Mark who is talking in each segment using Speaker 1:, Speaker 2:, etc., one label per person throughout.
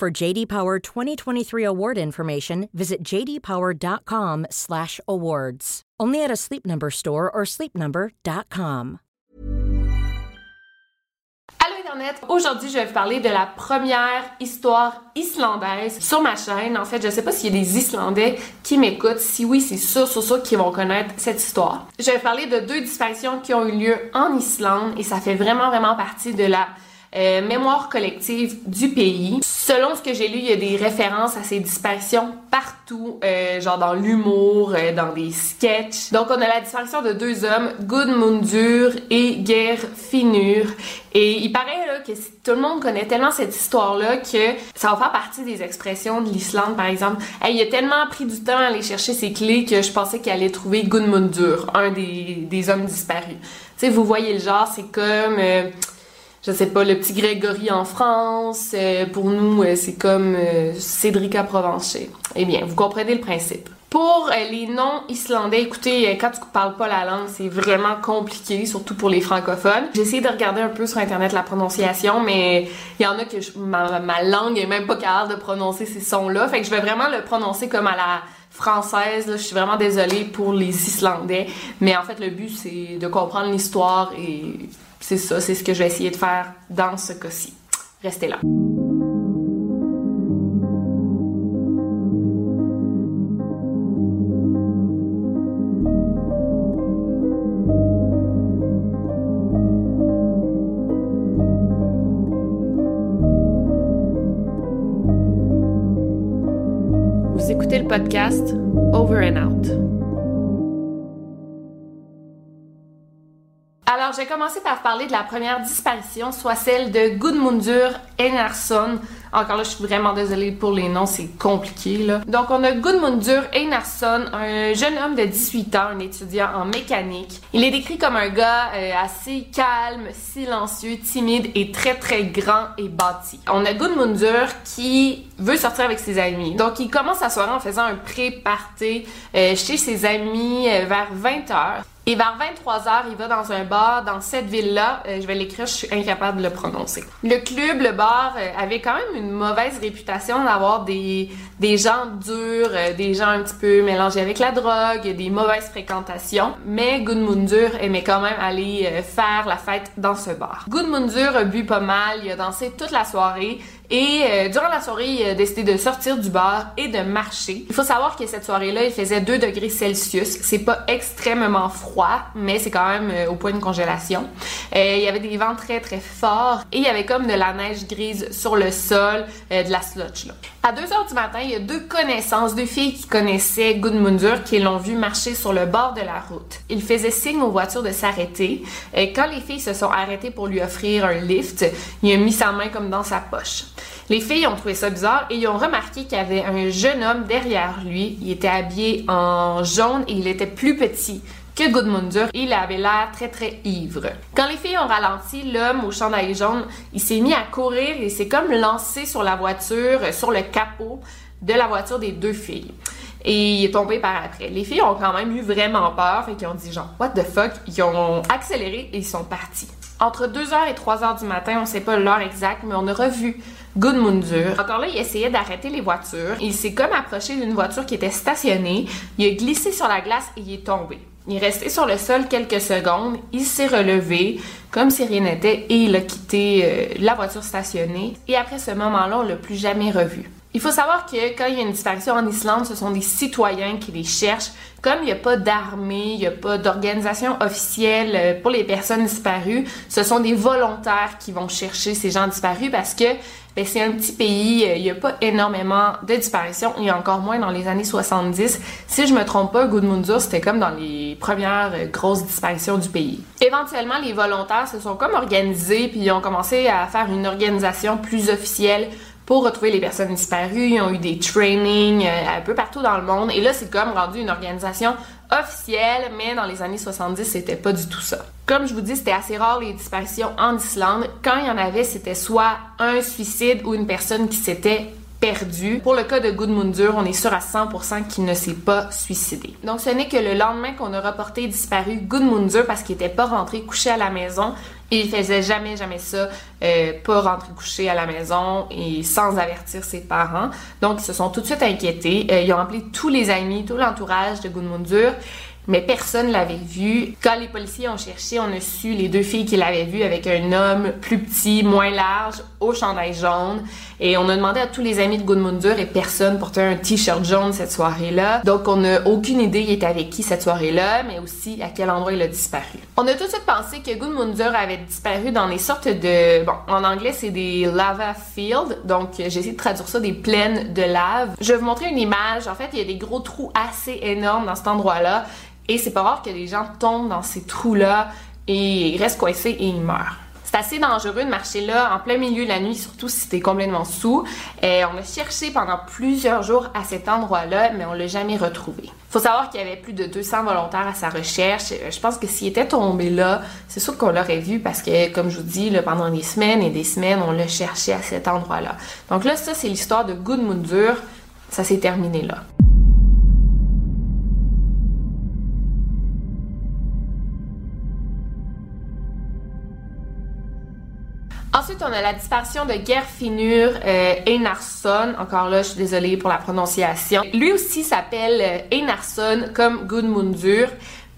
Speaker 1: For JD Power 2023 award information, visit jdpower.com/awards. Only at a Sleep Number store or sleepnumber.com.
Speaker 2: Allô Internet! Aujourd'hui, je vais vous parler de la première histoire islandaise sur ma chaîne. En fait, je sais pas s'il y a des Islandais qui m'écoutent. Si oui, c'est sûr, sûr, sûr qu'ils vont connaître cette histoire. Je vais vous parler de deux disparitions qui ont eu lieu en Islande et ça fait vraiment, vraiment partie de la euh, mémoire collective du pays. Selon ce que j'ai lu, il y a des références à ces disparitions partout, euh, genre dans l'humour, euh, dans des sketchs. Donc on a la disparition de deux hommes, Gudmundur et Geirfinnur. Et il paraît là, que tout le monde connaît tellement cette histoire-là que ça va faire partie des expressions de l'Islande, par exemple. Hey, il a tellement pris du temps à aller chercher ses clés que je pensais qu'il allait trouver Gudmundur, un des, des hommes disparus. Tu sais, vous voyez le genre, c'est comme... Euh, je sais pas, le petit Grégory en France. Euh, pour nous, euh, c'est comme euh, Cédrica Provencher. Eh bien, vous comprenez le principe. Pour les noms islandais, écoutez, quand tu parles pas la langue, c'est vraiment compliqué, surtout pour les francophones. J'ai essayé de regarder un peu sur internet la prononciation, mais il y en a que ma, langue est même pas capable de prononcer ces sons-là. Fait que je vais vraiment le prononcer comme à la française. Je suis vraiment désolée pour les Islandais, mais en fait le but c'est de comprendre l'histoire et c'est ça, c'est ce que je vais essayer de faire dans ce cas-ci. Restez là. Vous écoutez le podcast Over and Out. Alors, j'ai commencé par parler de la première disparition, soit celle de Gudmundur Einarsson. Encore là, je suis vraiment désolée pour les noms, c'est compliqué là. Donc, on a Gudmundur Einarsson, un jeune homme de 18 ans, un étudiant en mécanique. Il est décrit comme un gars euh, assez calme, silencieux, timide et très très grand et bâti. On a Gudmundur qui veut sortir avec ses amis. Donc, il commence sa soirée en faisant un pré-party euh, chez ses amis euh, vers 20h. Et vers 23h, il va dans un bar dans cette ville-là. Je vais l'écrire, je suis incapable de le prononcer. Le club, le bar, avait quand même mauvaise réputation d'avoir des, gens durs, euh, des gens un petit peu mélangés avec la drogue, des mauvaises fréquentations. Mais Gudmundur aimait quand même aller faire la fête dans ce bar. Gudmundur a bu pas mal, il a dansé toute la soirée. Et euh, durant la soirée, il a décidé de sortir du bar et de marcher. Il faut savoir que cette soirée-là, il faisait 2 degrés Celsius. C'est pas extrêmement froid, mais c'est quand même euh, au point de congélation. Euh, il y avait des vents très très forts et il y avait comme de la neige grise sur le sol, de la sludge là. À 2 heures du matin, il y a deux connaissances, deux filles qui connaissaient Gudmundur qui l'ont vu marcher sur le bord de la route. Il faisait signe aux voitures de s'arrêter. Quand les filles se sont arrêtées pour lui offrir un lift, il a mis sa main comme dans sa poche. Les filles ont trouvé ça bizarre et ils ont remarqué qu'il y avait un jeune homme derrière lui. Il était habillé en jaune et il était plus petit que Gudmundur et il avait l'air très très ivre. Quand les filles ont ralenti, l'homme au chandail jaune, il s'est mis à courir et s'est comme lancé sur la voiture, sur le capot de la voiture des deux filles. Et il est tombé par après. Les filles ont quand même eu vraiment peur, et qu'ils ont dit genre, what the fuck? Ils ont accéléré et ils sont partis. Entre 2h et 3h du matin, on sait pas l'heure exacte, mais on a revu Gudmundur. Encore là, il essayait d'arrêter les voitures. Il s'est comme approché d'une voiture qui était stationnée. Il a glissé sur la glace et il est tombé. Il est resté sur le sol quelques secondes, il s'est relevé comme si rien n'était et il a quitté euh, la voiture stationnée. Et après ce moment-là, on l'a plus jamais revu. Il faut savoir que quand il y a une disparition en Islande, ce sont des citoyens qui les cherchent. Comme il n'y a pas d'armée, il n'y a pas d'organisation officielle euh, pour les personnes disparues, ce sont des volontaires qui vont chercher ces gens disparus parce que ben, c'est un petit pays, euh, il n'y a pas énormément de disparitions, il y a encore moins dans les années 70. Si je me trompe pas, Gudmundur, c'était comme dans les premières euh, grosses disparitions du pays. Éventuellement, les volontaires se sont comme organisés puis ils ont commencé à faire une organisation plus officielle pour retrouver les personnes disparues. Ils ont eu des trainings euh, un peu partout dans le monde. Et là, c'est comme rendu une organisation officielle, mais dans les années 70, c'était pas du tout ça. Comme je vous dis, c'était assez rare les disparitions en Islande. Quand il y en avait, c'était soit un suicide ou une personne qui s'était perdu. Pour le cas de Gudmundur, on est sûr à 100% qu'il ne s'est pas suicidé. Donc ce n'est que le lendemain qu'on a reporté disparu Gudmundur parce qu'il n'était pas rentré couché à la maison. Il faisait jamais, jamais ça, euh, pas rentrer couché à la maison et sans avertir ses parents. Donc ils se sont tout de suite inquiétés. Euh, ils ont appelé tous les amis, tout l'entourage de Gudmundur mais personne l'avait vu. Quand les policiers ont cherché, on a su les deux filles qui l'avaient vu avec un homme plus petit, moins large, au chandail jaune. Et on a demandé à tous les amis de Gudmundur et personne portait un t-shirt jaune cette soirée-là. Donc on n'a aucune idée il était avec qui cette soirée-là, mais aussi à quel endroit il a disparu. On a tout de suite pensé que Gudmundur avait disparu dans des sortes de... Bon, en anglais c'est des lava fields, donc j'ai essayé de traduire ça des plaines de lave. Je vais vous montrer une image. En fait, il y a des gros trous assez énormes dans cet endroit-là. Et c'est pas rare que les gens tombent dans ces trous-là et restent coincés et ils meurent. C'est assez dangereux de marcher là en plein milieu de la nuit, surtout si t'es complètement sous. Et on a cherché pendant plusieurs jours à cet endroit-là, mais on l'a jamais retrouvé. Faut savoir qu'il y avait plus de 200 volontaires à sa recherche. Je pense que s'il était tombé là, c'est sûr qu'on l'aurait vu parce que, comme je vous dis, pendant des semaines et des semaines, on l'a cherché à cet endroit-là. Donc là, ça, c'est l'histoire de Gudmundur. Ça s'est terminé là. Ensuite, on a la disparition de Gerfinur euh. Encore là, je suis désolée pour la prononciation. Lui aussi s'appelle euh, Einarsson comme Gudmundur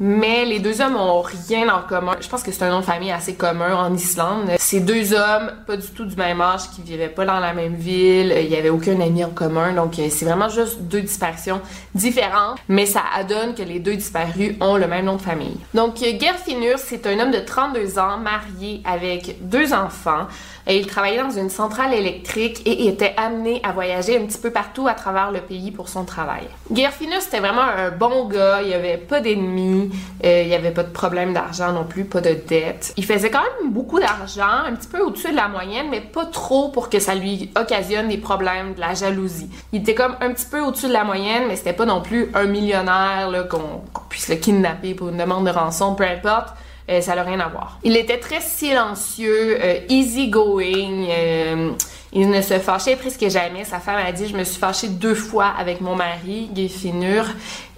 Speaker 2: mais les deux hommes ont rien en commun. Je pense que c'est un nom de famille assez commun en Islande. Ces deux hommes, pas du tout du même âge, qui vivaient pas dans la même ville, il y avait aucun ami en commun, donc euh, c'est vraiment juste deux disparitions différentes, mais ça adonne que les deux disparus ont le même nom de famille. Donc euh, Gerfinur, c'est un homme de 32 ans, marié avec deux enfants. Il travaillait dans une centrale électrique et était amené à voyager un petit peu partout à travers le pays pour son travail. Gerfinus, c'était vraiment un bon gars, il avait pas d'ennemis, euh, il n'y avait pas de problème d'argent non plus, pas de dette. Il faisait quand même beaucoup d'argent, un petit peu au-dessus de la moyenne, mais pas trop pour que ça lui occasionne des problèmes, de la jalousie. Il était comme un petit peu au-dessus de la moyenne, mais c'était pas non plus un millionnaire qu'on puisse le kidnapper pour une demande de rançon, peu importe. Euh, ça n'a rien à voir. Il était très silencieux, euh, easy going. Euh, il ne se fâchait presque jamais. Sa femme a dit Je me suis fâchée deux fois avec mon mari, Finur.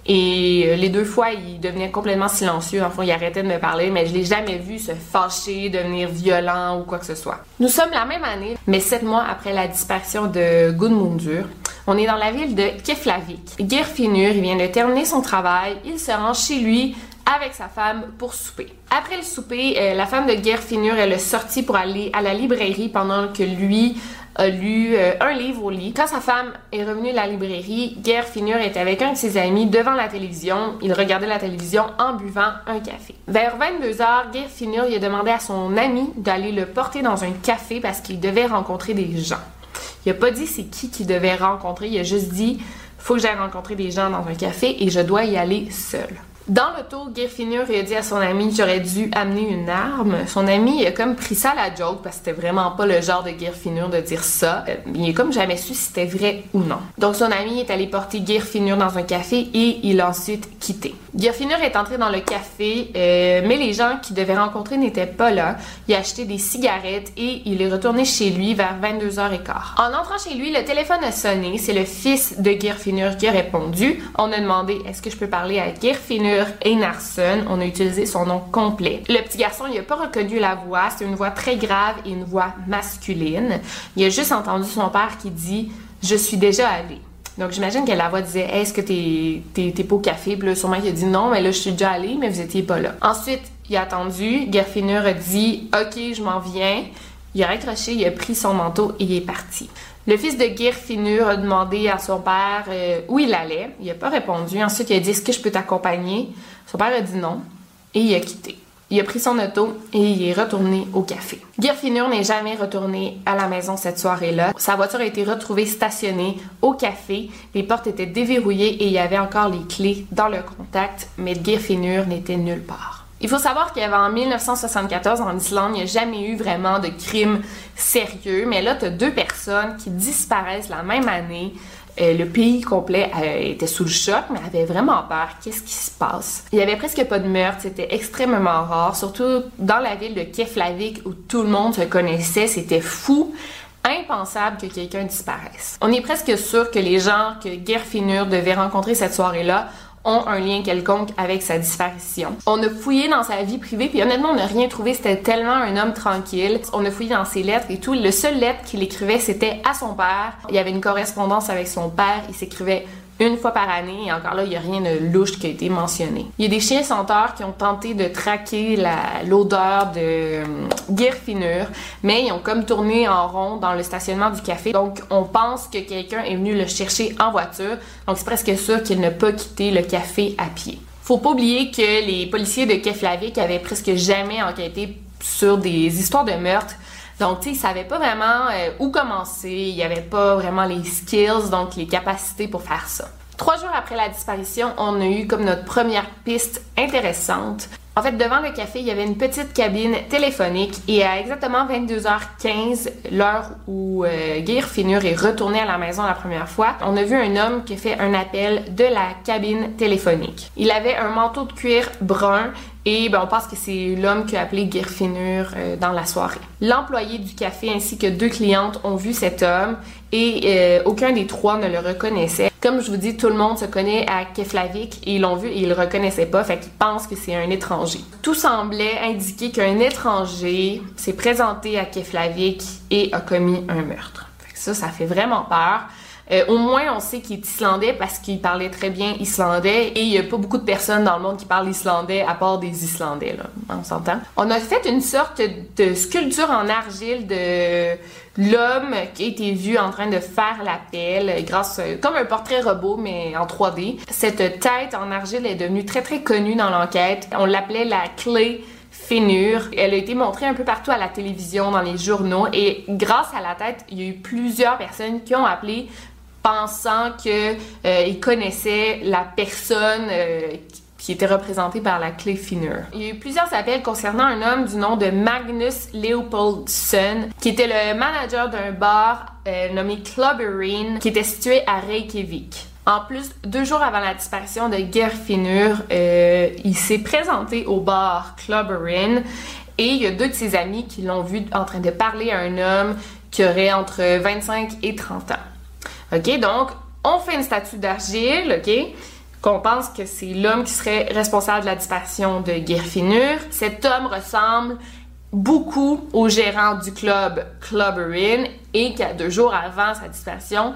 Speaker 2: Et les deux fois, il devenait complètement silencieux. Enfin, il arrêtait de me parler, mais je l'ai jamais vu se fâcher, devenir violent ou quoi que ce soit. Nous sommes la même année, mais sept mois après la disparition de Gudmundur. On est dans la ville de Keflavik. Gerfinur, il vient de terminer son travail. Il se rend chez lui avec sa femme pour souper. Après le souper, euh, la femme de Gerfinur, elle est sortie pour aller à la librairie pendant que lui a lu euh, un livre au lit. Quand sa femme est revenue de la librairie, Gerfinur était avec un de ses amis devant la télévision. Il regardait la télévision en buvant un café. Vers 22h, Gerfinur a demandé à son ami d'aller le porter dans un café parce qu'il devait rencontrer des gens. Il a pas dit c'est qui qu'il devait rencontrer, il a juste dit faut que j'aille rencontrer des gens dans un café et je dois y aller seul. Dans l'auto, Gerfinur a dit à son ami j'aurais dû amener une arme. Son ami a comme pris ça à la joke parce que c'était vraiment pas le genre de Gerfinur de dire ça. Euh, il a comme jamais su si c'était vrai ou non. Donc son ami est allé porter Gerfinur dans un café et il l'a ensuite quitté. Gerfinur est entré dans le café, euh, mais les gens qu'il devait rencontrer n'étaient pas là. Il a acheté des cigarettes et il est retourné chez lui vers 22h15. En entrant chez lui, le téléphone a sonné. C'est le fils de Gerfinur qui a répondu. On a demandé est-ce que je peux parler à Gerfinur Einarsson. On a utilisé son nom complet. Le petit garçon, il a pas reconnu la voix. C'est une voix très grave et une voix masculine. Il a juste entendu son père qui dit Je suis déjà allé. Donc, j'imagine que la voix disait Est-ce que t'es, pas au café? Là, sûrement, il a dit Non, mais là, je suis déjà allé, mais vous étiez pas là. Ensuite, il a attendu. Gerfinur a dit Ok, je m'en viens. Il a raccroché, il a pris son manteau et il est parti. Le fils de Gerfinur a demandé à son père euh, où il allait. Il n'a pas répondu. Ensuite, il a dit Est-ce que je peux t'accompagner? Son père a dit non et il a quitté. Il a pris son auto et il est retourné au café. Gerfinur n'est jamais retourné à la maison cette soirée-là. Sa voiture a été retrouvée stationnée au café. Les portes étaient déverrouillées et il y avait encore les clés dans le contact, mais Gerfinur n'était nulle part. Il faut savoir qu'avant 1974, en Islande, il n'y a jamais eu vraiment de crime sérieux, mais là, tu as deux personnes qui disparaissent la même année. Euh, le pays complet euh, était sous le choc, mais avait vraiment peur. Qu'est-ce qui se passe? Il y avait presque pas de meurtre, c'était extrêmement rare, surtout dans la ville de Keflavik où tout le monde se connaissait, c'était fou impensable que quelqu'un disparaisse. On est presque sûr que les gens que Gerfinur devait rencontrer cette soirée-là ont un lien quelconque avec sa disparition. On a fouillé dans sa vie privée, puis honnêtement, on n'a rien trouvé. C'était tellement un homme tranquille. On a fouillé dans ses lettres et tout. Le seul lettre qu'il écrivait, c'était à son père. Il y avait une correspondance avec son père. Il s'écrivait une fois par année, et encore là, il n'y a rien de louche qui a été mentionné. Il y a des chiens senteurs qui ont tenté de traquer l'odeur de euh, Geirfinnur, mais ils ont comme tourné en rond dans le stationnement du café. Donc, on pense que quelqu'un est venu le chercher en voiture. Donc, c'est presque sûr qu'il n'a pas quitté le café à pied. Faut pas oublier que les policiers de Keflavik avaient presque jamais enquêté sur des histoires de meurtre donc, tu sais, ils savaient pas vraiment euh, où commencer, il n'y avait pas vraiment les skills, donc les capacités pour faire ça. Trois jours après la disparition, on a eu comme notre première piste intéressante. En fait, devant le café, il y avait une petite cabine téléphonique et à exactement 22h15, l'heure où euh, Finur est retourné à la maison la première fois, on a vu un homme qui fait un appel de la cabine téléphonique. Il avait un manteau de cuir brun et ben, on pense que c'est l'homme qui a appelé Gerfinur euh, dans la soirée. L'employé du café ainsi que deux clientes ont vu cet homme et euh, aucun des trois ne le reconnaissait. Comme je vous dis, tout le monde se connaît à Keflavik et ils l'ont vu et ils le reconnaissaient pas, fait qu'ils pensent que c'est un étranger. Tout semblait indiquer qu'un étranger s'est présenté à Keflavik et a commis un meurtre. ça, ça fait vraiment peur. Euh, au moins, on sait qu'il est islandais parce qu'il parlait très bien islandais et il n'y a pas beaucoup de personnes dans le monde qui parlent islandais à part des Islandais, là. On s'entend? On a fait une sorte de sculpture en argile de l'homme qui a été vu en train de faire l'appel grâce, comme un portrait robot, mais en 3D. Cette tête en argile est devenue très très connue dans l'enquête. On l'appelait la clé Finur. Elle a été montrée un peu partout à la télévision, dans les journaux, et grâce à la tête, il y a eu plusieurs personnes qui ont appelé pensant qu'ils euh, connaissaient la personne euh, qui était représentée par la clé Finur. Il y a eu plusieurs appels concernant un homme du nom de Magnus Leopoldsson, qui était le manager d'un bar euh, nommé Clubberine, qui était situé à Reykjavik. En plus, deux jours avant la disparition de Gerfinur, euh, il s'est présenté au bar Clubberine et il y a deux de ses amis qui l'ont vu en train de parler à un homme qui aurait entre 25 et 30 ans. OK? Donc, on fait une statue d'argile, OK? Qu'on pense que c'est l'homme qui serait responsable de la disparition de Gerfinur. Cet homme ressemble beaucoup au gérant du club Clubberin et qu'à deux jours avant sa disparition,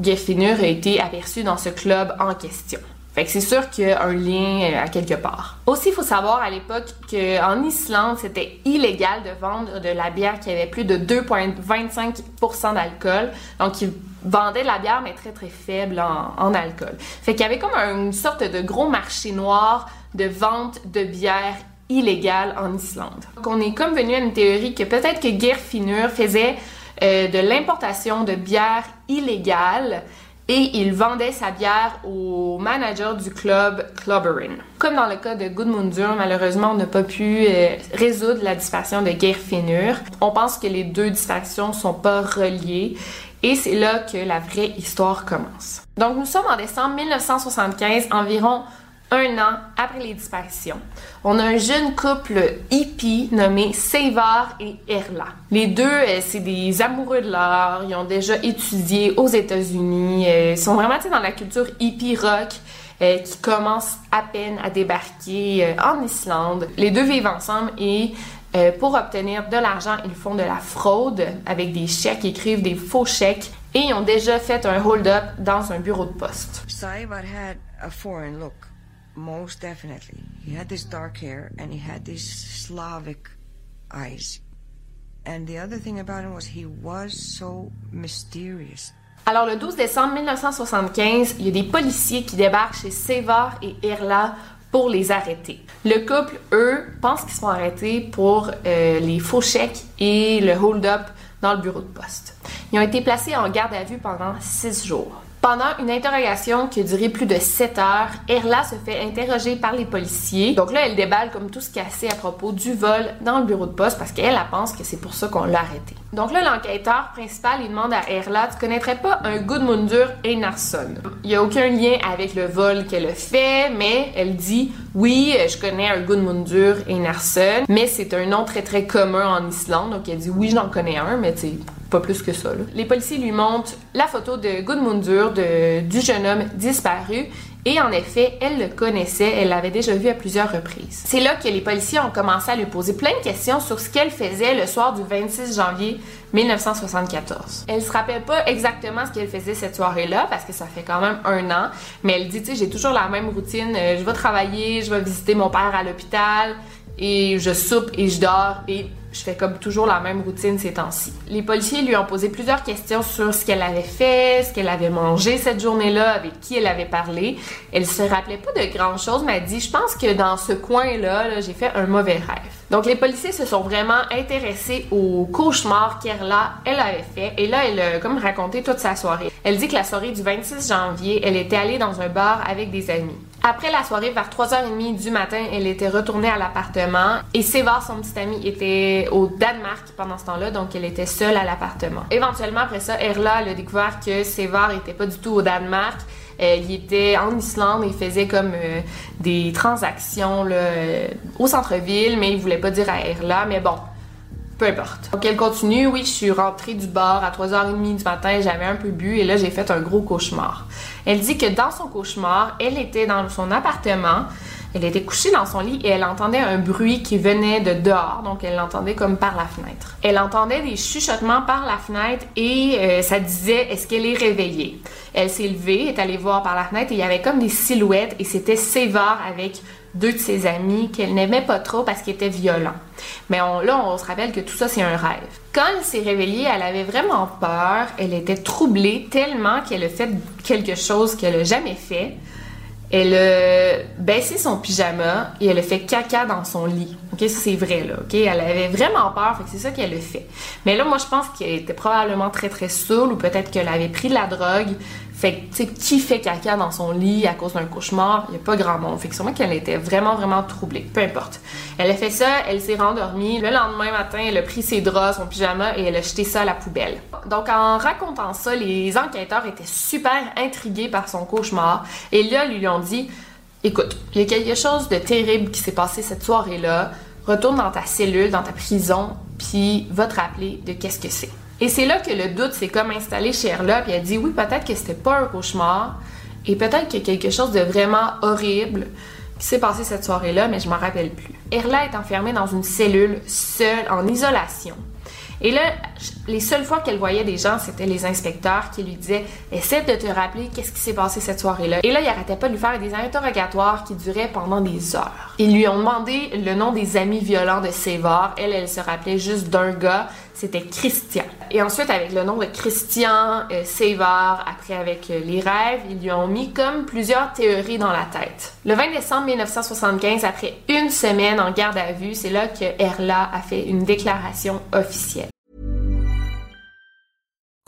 Speaker 2: Gerfinur a été aperçu dans ce club en question. Fait que c'est sûr qu'il y a un lien euh, à quelque part. Aussi, il faut savoir à l'époque qu'en Islande, c'était illégal de vendre de la bière qui avait plus de 2,25% d'alcool. Donc, ils vendaient de la bière, mais très très faible en, alcool. Fait qu'il y avait comme une sorte de gros marché noir de vente de bière illégale en Islande. Donc, on est comme venu à une théorie que peut-être que Geirfinnur faisait euh, de l'importation de bière illégale et il vendait sa bière au manager du club Clubberin. Comme dans le cas de Gudmundur, malheureusement, on n'a pas pu euh, résoudre la disparition de Geirfinnur. On pense que les deux disparitions sont pas reliées et c'est là que la vraie histoire commence. Donc nous sommes en décembre 1975, environ un an après les disparitions. On a un jeune couple hippie nommé Seivar et Erla. Les deux, euh, c'est des amoureux de l'art. Ils ont déjà étudié aux États-Unis. Euh, ils sont vraiment dans la culture hippie rock euh, qui commence à peine à débarquer en Islande. Les deux vivent ensemble et pour obtenir de l'argent, ils font de la fraude avec des chèques, écrivent des faux chèques et ils ont déjà fait un hold-up dans un bureau de poste. had a foreign look. Most definitely. He had this dark hair and he had these Slavic eyes. And the other thing about him was he was so mysterious. Alors, le 12 décembre 1975, il y a des policiers qui débarquent chez Sevar et Erla pour les arrêter. Le couple, eux, pensent qu'ils sont arrêtés pour euh, les faux chèques et le hold-up dans le bureau de poste. Ils ont été placés en garde à vue pendant six jours. Pendant une interrogation qui a duré plus de 7 heures, Erla se fait interroger par les policiers. Donc là, elle déballe comme tout ce qu'elle sait à propos du vol dans le bureau de poste parce qu'elle elle pense que c'est pour ça qu'on l'a arrêté. Donc là, l'enquêteur principal, il demande à Erla, tu connaîtrais pas un Gudmundur Einarsson? Il y a aucun lien avec le vol qu'elle a fait, mais elle dit, oui, je connais un Gudmundur Einarsson, mais c'est un nom très très commun en Islande. Donc elle dit, oui, j'en connais un, mais tu pas plus que ça. Les policiers lui montrent la photo de Gudmundur, du jeune homme disparu, et en effet, elle le connaissait, elle l'avait déjà vu à plusieurs reprises. C'est là que les policiers ont commencé à lui poser plein de questions sur ce qu'elle faisait le soir du 26 janvier 1974. Elle se rappelle pas exactement ce qu'elle faisait cette soirée-là parce que ça fait quand même un an, mais elle dit, tu sais, j'ai toujours la même routine, euh, je vais travailler, je vais visiter mon père à l'hôpital et je soupe et je dors et je fais comme toujours la même routine ces temps-ci. Les policiers lui ont posé plusieurs questions sur ce qu'elle avait fait, ce qu'elle avait mangé cette journée-là, avec qui elle avait parlé. Elle se rappelait pas de grand-chose, mais elle dit, je pense que dans ce coin-là, j'ai fait un mauvais rêve. Donc les policiers se sont vraiment intéressés au cauchemar qu'Erla, elle avait fait. Et là, elle a comme raconté toute sa soirée. Elle dit que la soirée du 26 janvier, elle était allée dans un bar avec des amis. Après la soirée, vers 3h30 du matin, elle était retournée à l'appartement et Sévar, son petit ami, était au Danemark pendant ce temps-là, donc elle était seule à l'appartement. Éventuellement, après ça, Erla a découvert que Sévar était pas du tout au Danemark. Elle il était en Islande et faisait comme euh, des transactions euh, au centre-ville, mais il voulait pas dire à Erla. Mais bon, peu importe. Donc elle continue, oui, je suis rentrée du bar à 3h30 du matin, j'avais un peu bu et là j'ai fait un gros cauchemar. Elle dit que dans son cauchemar, elle était dans son appartement, elle était couchée dans son lit et elle entendait un bruit qui venait de dehors, donc elle l'entendait comme par la fenêtre. Elle entendait des chuchotements par la fenêtre et euh, ça disait est-ce qu'elle est réveillée? Elle s'est levée, est allée voir par la fenêtre et il y avait comme des silhouettes et c'était sévère avec deux de ses amis qu'elle n'aimait pas trop parce qu'ils étaient violents. Mais là, on se rappelle que tout ça, c'est un rêve. Quand elle s'est réveillée, elle avait vraiment peur, elle était troublée tellement qu'elle a fait quelque chose qu'elle n'a jamais fait. Elle a baissé son pyjama et elle a fait caca dans son lit. OK, ça c'est vrai là. OK, elle avait vraiment peur, fait c'est ça qu'elle a fait. Mais là moi je pense qu'elle était probablement très très saoule ou peut-être qu'elle avait pris de la drogue fait que, tu qui fait caca dans son lit à cause d'un cauchemar? Il n'y a pas grand monde. Fait que sûrement qu'elle était vraiment, vraiment troublée. Peu importe. Elle a fait ça, elle s'est rendormie. Le lendemain matin, elle a pris ses draps, son pyjama et elle a jeté ça à la poubelle. Donc, en racontant ça, les enquêteurs étaient super intrigués par son cauchemar. Et là, ils lui ont dit, écoute, il y a quelque chose de terrible qui s'est passé cette soirée-là. Retourne dans ta cellule, dans ta prison, puis va te rappeler de qu'est-ce que c'est. Et c'est là que le doute s'est comme installé chez Erla, puis elle dit oui, peut-être que c'était pas un cauchemar, et peut-être qu'il y a quelque chose de vraiment horrible qui s'est passé cette soirée-là, mais je m'en rappelle plus. Erla est enfermée dans une cellule, seule, en isolation. Et là, les seules fois qu'elle voyait des gens, c'était les inspecteurs qui lui disaient Essaie de te rappeler qu'est-ce qui s'est passé cette soirée-là. Et là, il arrêtait pas de lui faire des interrogatoires qui duraient pendant des heures. Ils lui ont demandé le nom des amis violents de Sévar. Elle, elle se rappelait juste d'un gars c'était Christian. Et ensuite, avec le nom de Christian euh, après avec euh, les rêves, ils lui ont mis comme plusieurs théories dans la tête. Le 20 décembre 1975, après une semaine en garde à vue, c'est là que Erla a fait une déclaration officielle.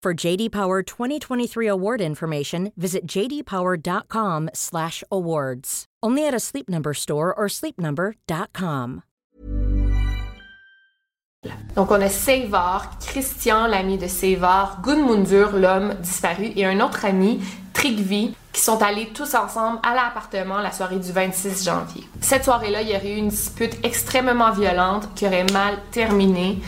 Speaker 1: For JD Power 2023 award information, visit jdpower.com/awards. Only at a Sleep Number store or sleepnumber.com.
Speaker 2: Donc, on a Seivar, Christian, l'ami de Seivar, Gunmundur, l'homme disparu, et un autre ami, Trigvi, qui sont allés tous ensemble à l'appartement la soirée du 26 janvier. Cette soirée-là, il y aurait eu une dispute extrêmement violente qui aurait mal terminé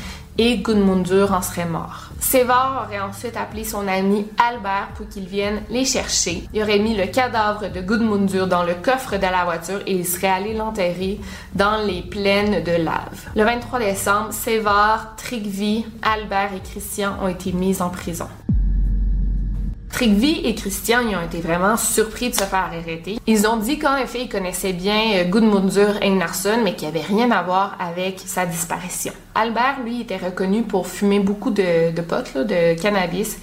Speaker 2: et Gudmundur en serait mort. Sévar aurait ensuite appelé son ami Albert pour qu'il vienne les chercher. Il aurait mis le cadavre de Gudmundur dans le coffre de la voiture et il serait allé l'enterrer dans les plaines de lave. Le 23 décembre, Sévar, Trigvi, Albert et Christian ont été mis en prison. Trigvi et Christian ont été vraiment surpris de se faire arrêter. Ils ont dit qu'en effet, ils connaissaient bien euh, Gudmundur Einarsson, mais qu'il n'y avait rien à voir avec sa disparition. Albert, lui, était reconnu pour fumer beaucoup de, potes, de cannabis.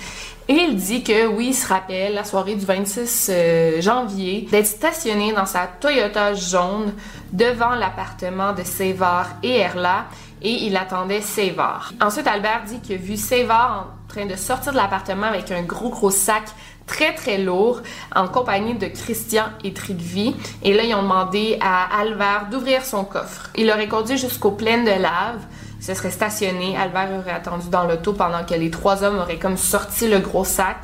Speaker 2: Et il dit que oui, il se rappelle la soirée du 26 euh, janvier d'être stationné dans sa Toyota jaune devant l'appartement de Sevar et Erla et il attendait Sevar. Ensuite, Albert dit qu'il a vu Sevar en de sortir de l'appartement avec un gros gros sac très très lourd en compagnie de Christian et Trigvi. Et là, ils ont demandé à Albert d'ouvrir son coffre. Il l'aurait conduit jusqu'aux plaines de lave. Il se serait stationné. Albert aurait attendu dans l'auto pendant que les trois hommes auraient comme sorti le gros sac.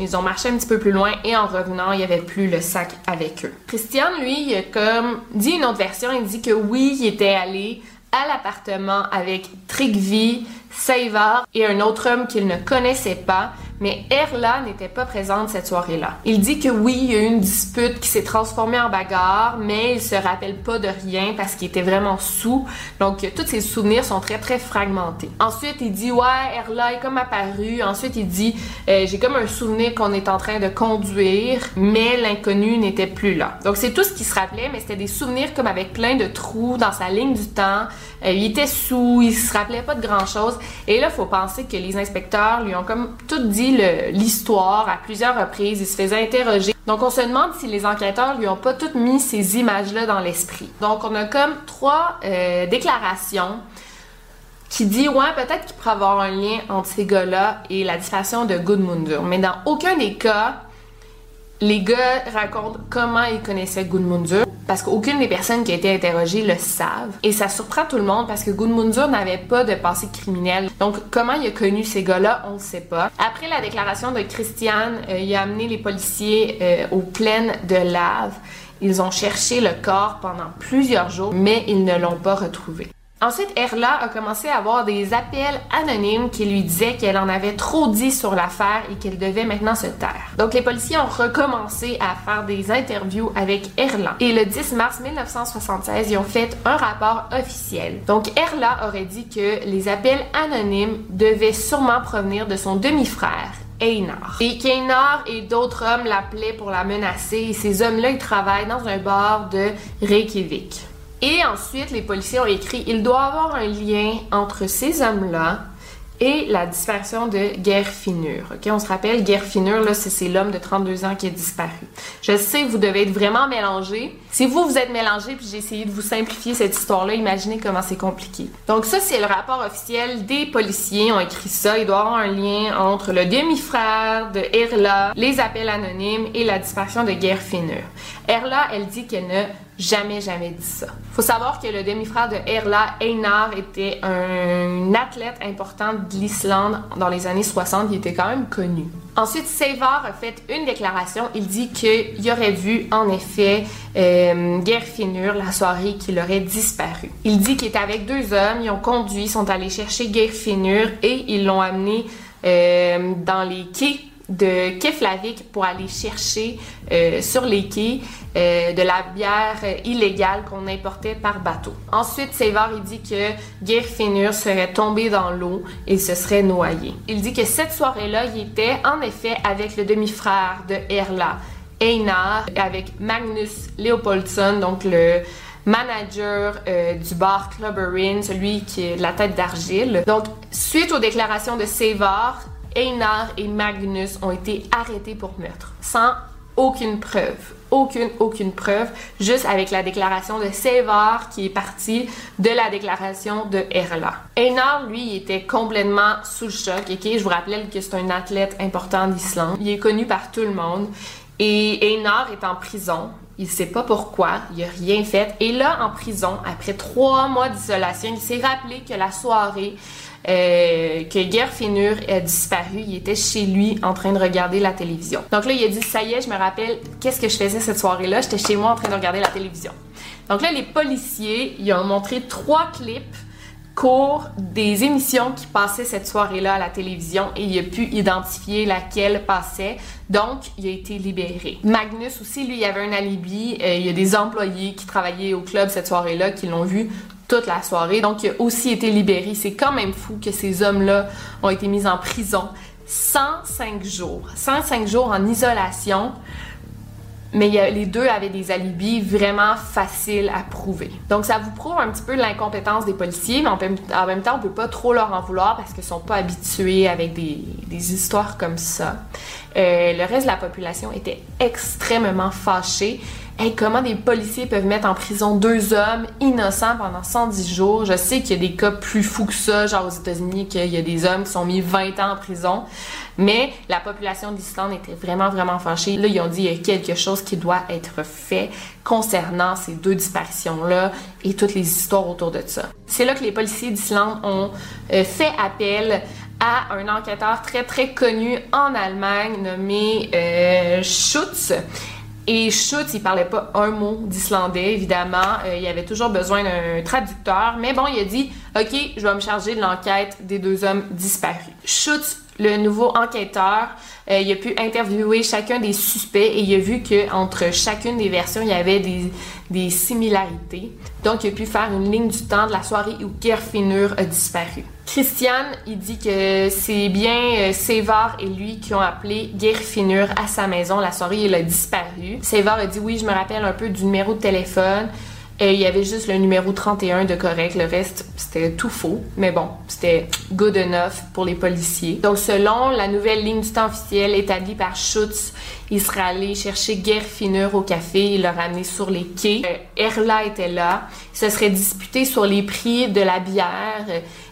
Speaker 2: Ils ont marché un petit peu plus loin et en revenant, il n'y avait plus le sac avec eux. Christian, lui, il a comme dit une autre version. Il dit que oui, il était allé à l'appartement avec Trigvi, Seivar et un autre homme qu'il ne connaissait pas, mais Erla n'était pas présente cette soirée-là. Il dit que oui, il y a eu une dispute qui s'est transformée en bagarre, mais il se rappelle pas de rien parce qu'il était vraiment sous. Donc, tous ses souvenirs sont très, très fragmentés. Ensuite, il dit, ouais, Erla est comme apparu. Ensuite, il dit, euh, j'ai comme un souvenir qu'on est en train de conduire, mais l'inconnu n'était plus là. Donc, c'est tout ce qu'il se rappelait, mais c'était des souvenirs comme avec plein de trous dans sa ligne du temps. Euh, il était sous, il se rappelait pas de grand chose. Et là, il faut penser que les inspecteurs lui ont comme tout dit l'histoire à plusieurs reprises. Il se faisait interroger. Donc, on se demande si les enquêteurs lui ont pas toutes mis ces images-là dans l'esprit. Donc, on a comme trois euh, déclarations qui dit ouais peut-être qu'il pourrait avoir un lien entre ces gars-là et la disparition de Goodmundur. Mais dans aucun des cas, les gars racontent comment ils connaissaient Gudmundur parce qu'aucune des personnes qui a été interrogées le savent. Et ça surprend tout le monde parce que Gudmundur n'avait pas de passé criminel. Donc, comment il a connu ces gars-là, on ne sait pas. Après la déclaration de Christiane, euh, il a amené les policiers euh, aux plaines de lave. Ils ont cherché le corps pendant plusieurs jours, mais ils ne l'ont pas retrouvé. Ensuite, Erla a commencé à avoir des appels anonymes qui lui disaient qu'elle en avait trop dit sur l'affaire et qu'elle devait maintenant se taire. Donc, les policiers ont recommencé à faire des interviews avec Erla. Et le 10 mars 1976, ils ont fait un rapport officiel. Donc, Erla aurait dit que les appels anonymes devaient sûrement provenir de son demi-frère, Einar. Et qu'Einar et d'autres hommes l'appelaient pour la menacer et ces hommes-là, ils travaillent dans un bar de Reykjavik. Et ensuite, les policiers ont écrit il doit y avoir un lien entre ces hommes-là et la disparition de Gerfinur. OK, on se rappelle Gerfinur là, c'est l'homme de 32 ans qui a disparu. Je sais vous devez être vraiment mélangé. Si vous vous êtes mélangé puis j'ai essayé de vous simplifier cette histoire-là, imaginez comment c'est compliqué. Donc ça c'est le rapport officiel des policiers ont écrit ça, il doit y avoir un lien entre le demi-frère de Erla, les appels anonymes et la disparition de Gerfinur. Erla, elle dit qu'elle ne jamais, jamais dit ça. Faut savoir que le demi-frère de Erla, Einar, était un athlète important de l'Islande dans les années 60. Il était quand même connu. Ensuite, Sevar a fait une déclaration. Il dit qu'il aurait vu, en effet, euh, la soirée qu'il aurait disparu. Il dit qu'il était avec deux hommes. Ils ont conduit, sont allés chercher Gerfinur et ils l'ont amené euh, dans les quais de Keflavik pour aller chercher euh, sur les quais euh, de la bière illégale qu'on importait par bateau. Ensuite, Sevar il dit que Geirfinnur serait tombé dans l'eau et se serait noyé. Il dit que cette soirée-là, il était en effet avec le demi-frère de Erla, Einar, avec Magnus Leopoldsson, donc le manager euh, du bar Clubberin, celui qui est la tête d'argile. Donc, suite aux déclarations de Sevar, Einar et Magnus ont été arrêtés pour meurtre, sans aucune preuve. Aucune, aucune preuve, juste avec la déclaration de Sevar qui est partie de la déclaration de Erla. Einar, lui, était complètement sous le choc. Ok, je vous rappelle que c'est un athlète important d'Islande. Il est connu par tout le monde. Et Einar est en prison. Il sait pas pourquoi, il a rien fait. Et là, en prison, après trois mois d'isolation, il s'est rappelé que la soirée euh, que Gerfinur a disparu. Il était chez lui en train de regarder la télévision. Donc là, il a dit, ça y est, je me rappelle, qu'est-ce que je faisais cette soirée-là? J'étais chez moi en train de regarder la télévision. Donc là, les policiers, ils ont montré trois clips courts des émissions qui passaient cette soirée-là à la télévision et il a pu identifier laquelle passait. Donc, il a été libéré. Magnus aussi, lui, il avait un alibi. Euh, il y a des employés qui travaillaient au club cette soirée-là qui l'ont vu toute la soirée. Donc, il a aussi été libéré. C'est quand même fou que ces hommes-là ont été mis en prison 105 jours. 105 jours en isolation mais les deux avaient des alibis vraiment faciles à prouver. Donc ça vous prouve un petit peu l'incompétence des policiers, mais en même, temps, on peut pas trop leur en vouloir parce qu'ils sont pas habitués avec des, histoires comme ça. Euh, le reste de la population était extrêmement fâché. Hey, comment des policiers peuvent mettre en prison deux hommes innocents pendant 110 jours? Je sais qu'il y a des cas plus fous que ça, genre aux États-Unis, qu'il y a des hommes qui sont mis 20 ans en prison. Mais la population d'Islande était vraiment, vraiment fâchée. Là, ils ont dit qu'il y a quelque chose qui doit être fait concernant ces deux disparitions-là et toutes les histoires autour de ça. C'est là que les policiers d'Islande ont euh, fait appel à un enquêteur très, très connu en Allemagne nommé euh, Schutz. Et Schutz, il parlait pas un mot d'islandais, évidemment. Euh, il avait toujours besoin d'un traducteur. Mais bon, il a dit, OK, je vais me charger de l'enquête des deux hommes disparus. Schutz le nouveau enquêteur, euh, il a pu interviewer chacun des suspects et il a vu que entre chacune des versions, il y avait des, des similarités. Donc, il a pu faire une ligne du temps de la soirée où Gerfinur a disparu. Christian, il dit que c'est bien euh, et lui qui ont appelé Gerfinur à sa maison la soirée il a disparu. Sévar a dit oui, je me rappelle un peu du numéro de téléphone. Et il y avait juste le numéro 31 de correct. Le reste, c'était tout faux. Mais bon, c'était good enough pour les policiers. Donc, selon la nouvelle ligne du temps établie par Schutz, il serait allé chercher Gerfinur au café. Il l'a ramené sur les quais. Euh, Erla était là. Il se serait disputé sur les prix de la bière.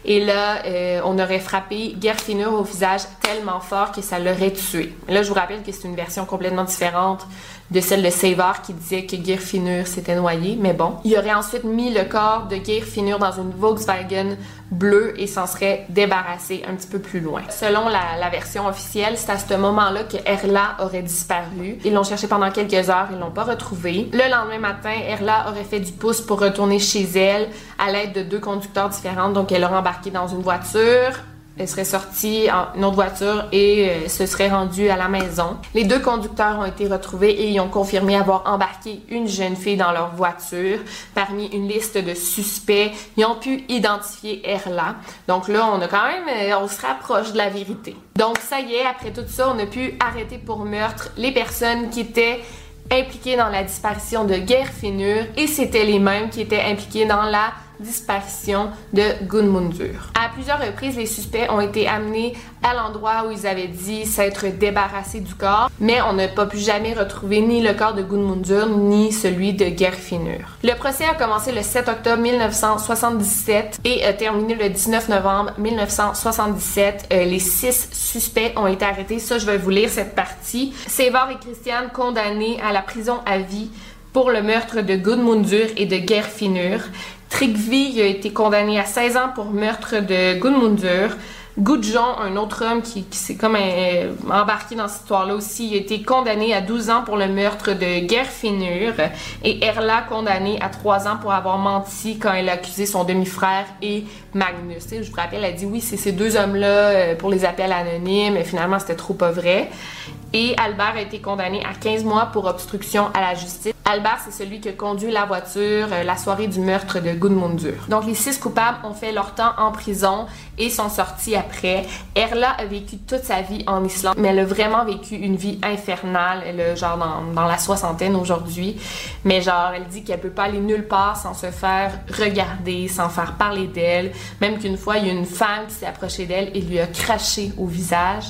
Speaker 2: Et là, euh, on aurait frappé Gerfinur au visage tellement fort que ça l'aurait tué. Là, je vous rappelle que c'est une version complètement différente de celle de Savar qui disait que Geirfinnur s'était noyé, mais bon. Il aurait ensuite mis le corps de Geirfinnur dans une Volkswagen bleue et s'en serait débarrassé un petit peu plus loin. Selon la, version officielle, c'est à ce moment-là que Erla aurait disparu. Ils l'ont cherché pendant quelques heures, ils l'ont pas retrouvé. Le lendemain matin, Erla aurait fait du pouce pour retourner chez elle à l'aide de deux conducteurs différents, donc elle aurait embarqué dans une voiture elle serait sortie en une autre voiture et euh, se serait rendue à la maison. Les deux conducteurs ont été retrouvés et ils ont confirmé avoir embarqué une jeune fille dans leur voiture. Parmi une liste de suspects, ils ont pu identifier Erla. Donc là, on a quand même, euh, on se rapproche de la vérité. Donc ça y est, après tout ça, on a pu arrêter pour meurtre les personnes qui étaient impliquées dans la disparition de Gerfinur et c'était les mêmes qui étaient impliqués dans la disparition de Gunmundur. À plusieurs reprises, les suspects ont été amenés à l'endroit où ils avaient dit s'être débarrassés du corps, mais on n'a pas pu jamais retrouver ni le corps de Gunmundur ni celui de Gerfinur. Le procès a commencé le 7 octobre 1977 et a terminé le 19 novembre 1977. Euh, les six suspects ont été arrêtés. Ça, je vais vous lire cette partie. Sevar et Christian condamnés à la prison à vie pour le meurtre de Gudmundur et de Gerfinur. Tryggvi a été condamné à 16 ans pour meurtre de Gudmundur. Gudjon, un autre homme qui, s'est comme euh, embarqué dans cette histoire-là aussi, a été condamné à 12 ans pour le meurtre de Gerfinur et Erla condamné à 3 ans pour avoir menti quand elle a accusé son demi-frère et Magnus. je vous rappelle, elle a dit oui, c'est ces deux hommes-là euh, pour les appels anonymes, mais finalement c'était trop pas vrai. Et Albert a été condamné à 15 mois pour obstruction à la justice. Albert, c'est celui qui a conduit la voiture euh, la soirée du meurtre de Gudmundur. Donc, les six coupables ont fait leur temps en prison et sont sortis après. Erla a vécu toute sa vie en Islande, mais elle a vraiment vécu une vie infernale. Elle est genre dans, dans la soixantaine aujourd'hui. Mais genre, elle dit qu'elle peut pas aller nulle part sans se faire regarder, sans faire parler d'elle. Même qu'une fois, il y a une femme qui s'est approchée d'elle et lui a craché au visage.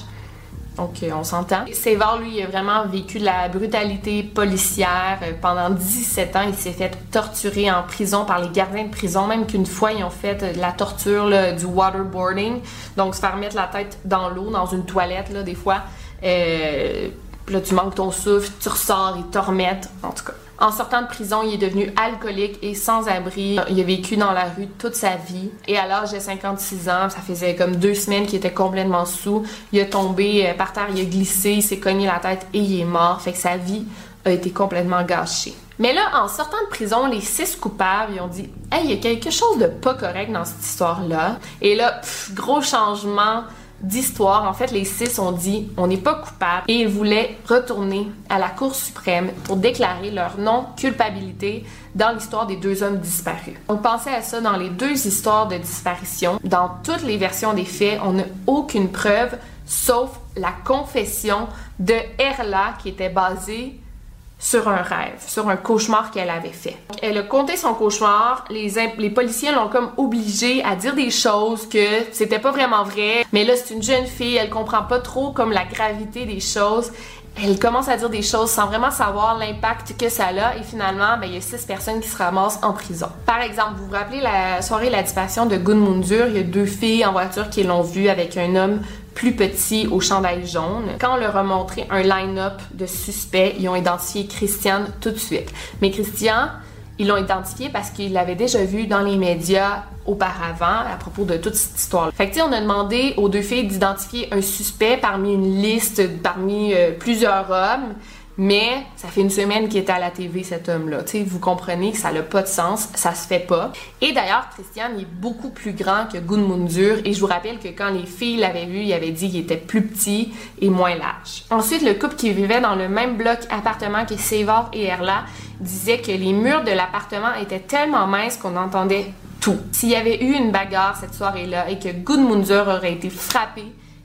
Speaker 2: Donc, euh, on s'entend. Sévar, lui, a vraiment vécu de la brutalité policière. Euh, pendant 17 ans, il s'est fait torturer en prison par les gardiens de prison. Même qu'une fois, ils ont fait euh, la torture, du waterboarding. Donc, se faire mettre la tête dans l'eau, dans une toilette, là, des fois. Là, tu manques ton souffle, tu ressors, ils te remettent. En tout cas, en sortant de prison, il est devenu alcoolique et sans abri. Il a vécu dans la rue toute sa vie. Et à l'âge de 56 ans, ça faisait comme deux semaines qu'il était complètement sous. Il a tombé euh, par terre, il a glissé, il s'est cogné la tête et il est mort. Fait que sa vie a été complètement gâchée. Mais là, en sortant de prison, les six coupables, ils ont dit Hey, il y a quelque chose de pas correct dans cette histoire-là. Et là, gros changement d'histoire. En fait, les six ont dit on n'est pas coupable et ils voulaient retourner à la Cour suprême pour déclarer leur non-culpabilité dans l'histoire des deux hommes disparus. On pensait à ça dans les deux histoires de disparition. Dans toutes les versions des faits, on n'a aucune preuve sauf la confession de Erla qui était basée sur un rêve, sur un cauchemar qu'elle avait fait. Elle a conté son cauchemar, les, policiers l'ont comme obligée à dire des choses que c'était pas vraiment vrai, mais là c'est une jeune fille, elle comprend pas trop comme la gravité des choses. Elle commence à dire des choses sans vraiment savoir l'impact que ça a et finalement, ben, il y a six personnes qui se ramassent en prison. Par exemple, vous vous rappelez la soirée de la disparition de Gunmundur, il y a deux filles en voiture qui l'ont vue avec un homme plus petit au chandail jaune. Quand on leur a montré un line-up de suspects, ils ont identifié Christiane tout de suite. Mais Christian, ils l'ont identifié parce qu'ils l'avaient déjà vu dans les médias auparavant à propos de toute cette histoire. Fait que, on a demandé aux deux filles d'identifier un suspect parmi une liste, parmi euh, plusieurs hommes. Mais ça fait une semaine qu'il est à la TV, cet homme-là. Vous comprenez que ça n'a pas de sens, ça se fait pas. Et d'ailleurs, Christian est beaucoup plus grand que Gunmundur. Et je vous rappelle que quand les filles l'avaient vu, il avait dit qu'il était plus petit et moins large. Ensuite, le couple qui vivait dans le même bloc appartement que Sévar et Erla disait que les murs de l'appartement étaient tellement minces qu'on entendait tout. S'il y avait eu une bagarre cette soirée-là et que Gunmundur aurait été frappé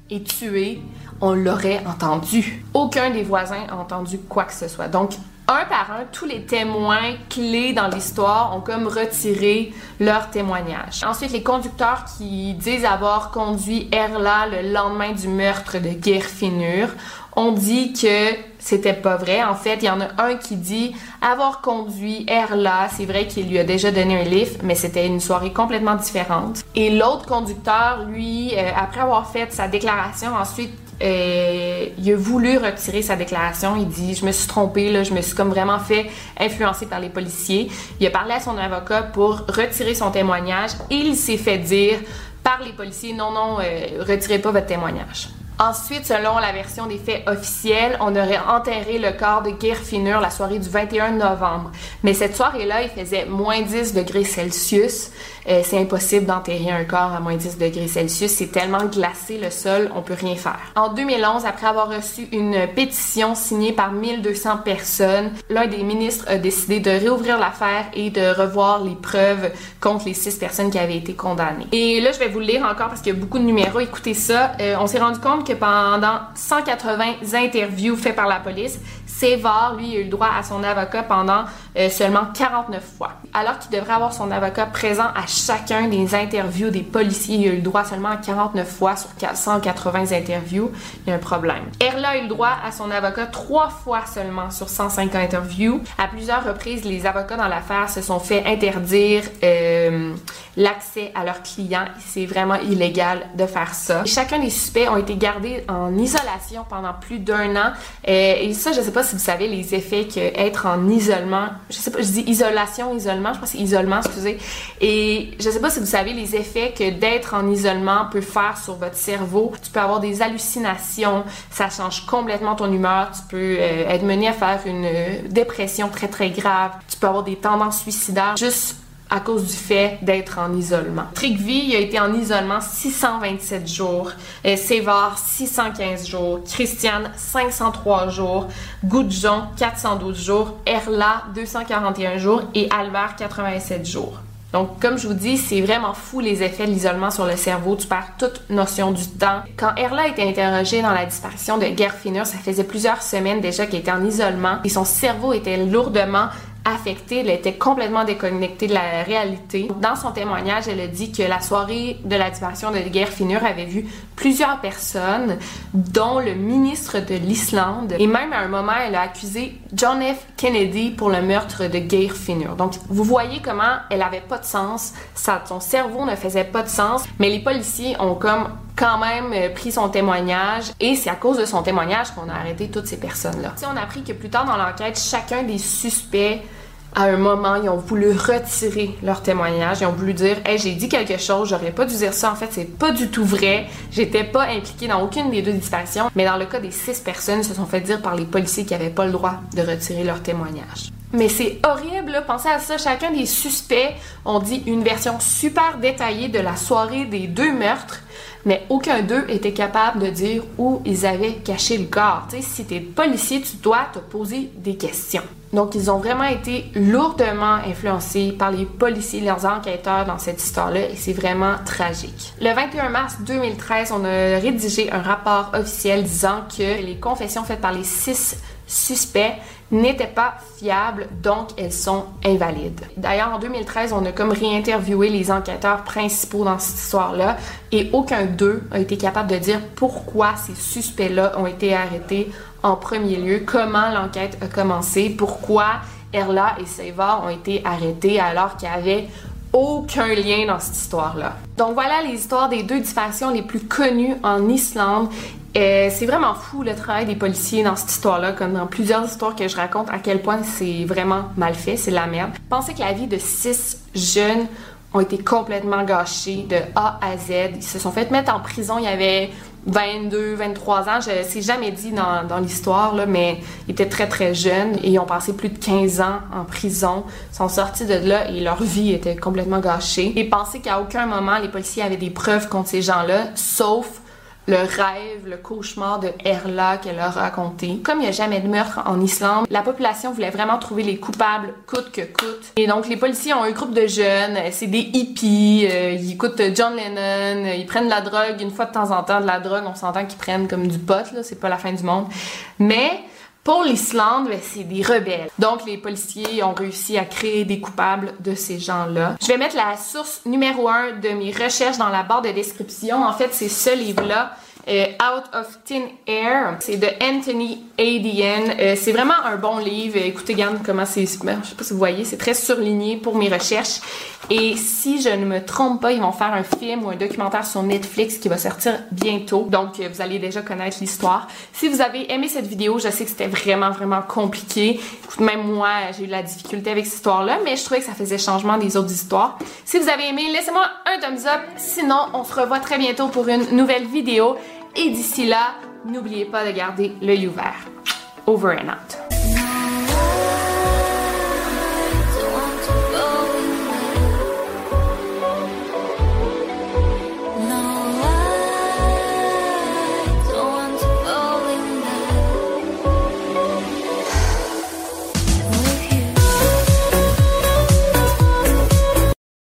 Speaker 2: et tué, on l'aurait entendu. Aucun des voisins a entendu quoi que ce soit. Donc, un par un, tous les témoins clés dans l'histoire ont comme retiré leur témoignage. Ensuite, les conducteurs qui disent avoir conduit Erla le lendemain du meurtre de Gerfinur ont dit que c'était pas vrai. En fait, il y en a un qui dit avoir conduit Erla. C'est vrai qu'il lui a déjà donné un lift, mais c'était une soirée complètement différente. Et l'autre conducteur, lui, euh, après avoir fait sa déclaration, ensuite euh, il a voulu retirer sa déclaration. Il dit Je me suis trompé, là, je me suis comme vraiment fait influencer par les policiers. Il a parlé à son avocat pour retirer son témoignage et il s'est fait dire par les policiers Non, non, euh, retirez pas votre témoignage. Ensuite, selon la version des faits officiels, on aurait enterré le corps de Gerfinur la soirée du 21 novembre. Mais cette soirée-là, il faisait moins 10 degrés Celsius. Euh, c'est impossible d'enterrer un corps à moins 10 degrés Celsius. C'est tellement glacé le sol, on peut rien faire. En 2011, après avoir reçu une pétition signée par 1200 personnes, l'un des ministres a décidé de réouvrir l'affaire et de revoir les preuves contre les six personnes qui avaient été condamnées. Et là, je vais vous le lire encore parce qu'il y a beaucoup de numéros. Écoutez ça. Euh, on s'est rendu compte que pendant 180 interviews faites par la police, Sévar, lui, a eu le droit à son avocat pendant euh, seulement 49 fois. Alors qu'il devrait avoir son avocat présent à chacun des interviews des policiers, il a eu le droit seulement à 49 fois sur 180 interviews. Il y a un problème. Erla a eu le droit à son avocat trois fois seulement sur 150 interviews. À plusieurs reprises, les avocats dans l'affaire se sont fait interdire euh, l'accès à leurs clients. C'est vraiment illégal de faire ça. chacun des suspects ont été gardés en isolation pendant plus d'un an. Euh, et ça, je sais pas si vous savez les effets que être en isolement, je sais pas, je dis isolation, isolement, je pense que c'est isolement, excusez. Et je sais pas si vous savez les effets que d'être en isolement peut faire sur votre cerveau. Tu peux avoir des hallucinations, ça change complètement ton humeur, tu peux euh, être mené à faire une euh, dépression très très grave, tu peux avoir des tendances suicidaires juste à cause du fait d'être en isolement. Trigvi a été en isolement 627 jours, euh, Sévar 615 jours, Christiane 503 jours, Goudjon 412 jours, Erla 241 jours et Albert 87 jours. Donc, comme je vous dis, c'est vraiment fou les effets de l'isolement sur le cerveau. Tu perds toute notion du temps. Quand Erla a été interrogée dans la disparition de Gerfinur, ça faisait plusieurs semaines déjà qu'elle était en isolement et son cerveau était lourdement affectée, elle était complètement déconnectée de la réalité. Dans son témoignage, elle a dit que la soirée de la disparition de Guerre Finur avait vu plusieurs personnes, dont le ministre de l'Islande, et même à un moment, elle a accusé John F. Kennedy pour le meurtre de Guerre Finur. Donc, vous voyez comment elle avait pas de sens, son cerveau ne faisait pas de sens, mais les policiers ont comme quand même euh, pris son témoignage et c'est à cause de son témoignage qu'on a arrêté toutes ces personnes-là. Si on a appris que plus tard dans l'enquête, chacun des suspects à un moment, ils ont voulu retirer leur témoignage. Ils ont voulu dire Hey, j'ai dit quelque chose, j'aurais pas dû dire ça. En fait, c'est pas du tout vrai. J'étais pas impliquée dans aucune des deux disparitions. Mais dans le cas des six personnes, ils se sont fait dire par les policiers qu'ils n'avaient pas le droit de retirer leur témoignage. Mais c'est horrible, là. pensez à ça. Chacun des suspects ont dit une version super détaillée de la soirée des deux meurtres, mais aucun d'eux était capable de dire où ils avaient caché le corps. sais, si t'es policier, tu dois te poser des questions. Donc, ils ont vraiment été lourdement influencés par les policiers, leurs enquêteurs dans cette histoire-là, et c'est vraiment tragique. Le 21 mars 2013, on a rédigé un rapport officiel disant que les confessions faites par les six suspects n'étaient pas fiables, donc elles sont invalides. D'ailleurs, en 2013, on a comme réinterviewé les enquêteurs principaux dans cette histoire-là et aucun d'eux a été capable de dire pourquoi ces suspects-là ont été arrêtés en premier lieu, comment l'enquête a commencé, pourquoi Erla et Seva ont été arrêtés alors qu'il y avait aucun lien dans cette histoire-là. Donc voilà les histoires des deux disparitions les plus connues en Islande euh, c'est vraiment fou le travail des policiers dans cette histoire-là, comme dans plusieurs histoires que je raconte, à quel point c'est vraiment mal fait, c'est la merde. Pensez que la vie de six jeunes ont été complètement gâchés de A à Z. Ils se sont fait mettre en prison, il y avait 22, 23 ans, je sais jamais dit dans, dans l'histoire, mais ils étaient très très jeunes et ils ont passé plus de 15 ans en prison, ils sont sortis de là et leur vie était complètement gâchée. Et pensez qu'à aucun moment les policiers avaient des preuves contre ces gens-là, sauf le rêve, le cauchemar de Erla qu'elle a raconté. Comme il n'y a jamais de meurtre en Islande, la population voulait vraiment trouver les coupables coûte que coûte. Et donc les policiers ont un groupe de jeunes, c'est des hippies, euh, ils écoutent John Lennon, euh, ils prennent de la drogue une fois de temps en temps, de la drogue, on s'entend qu'ils prennent comme du pot, là, c'est pas la fin du monde. Mais pour l'Islande, ben, c'est des rebelles. Donc, les policiers ont réussi à créer des coupables de ces gens-là. Je vais mettre la source numéro un de mes recherches dans la barre de description. En fait, c'est ce livre-là. Euh, Out of Thin Air. C'est de Anthony Adian. Euh, c'est vraiment un bon livre. Écoutez, regarde comment c'est. Ben, je sais pas si vous voyez, c'est très surligné pour mes recherches. Et si je ne me trompe pas, ils vont faire un film ou un documentaire sur Netflix qui va sortir bientôt. Donc, euh, vous allez déjà connaître l'histoire. Si vous avez aimé cette vidéo, je sais que c'était vraiment, vraiment compliqué. Écoute, même moi, j'ai eu de la difficulté avec cette histoire-là, mais je trouvais que ça faisait changement des autres histoires. Si vous avez aimé, laissez-moi un thumbs up. Sinon, on se revoit très bientôt pour une nouvelle vidéo. Et d'ici là, n'oubliez pas de garder l'œil ouvert. Over and out.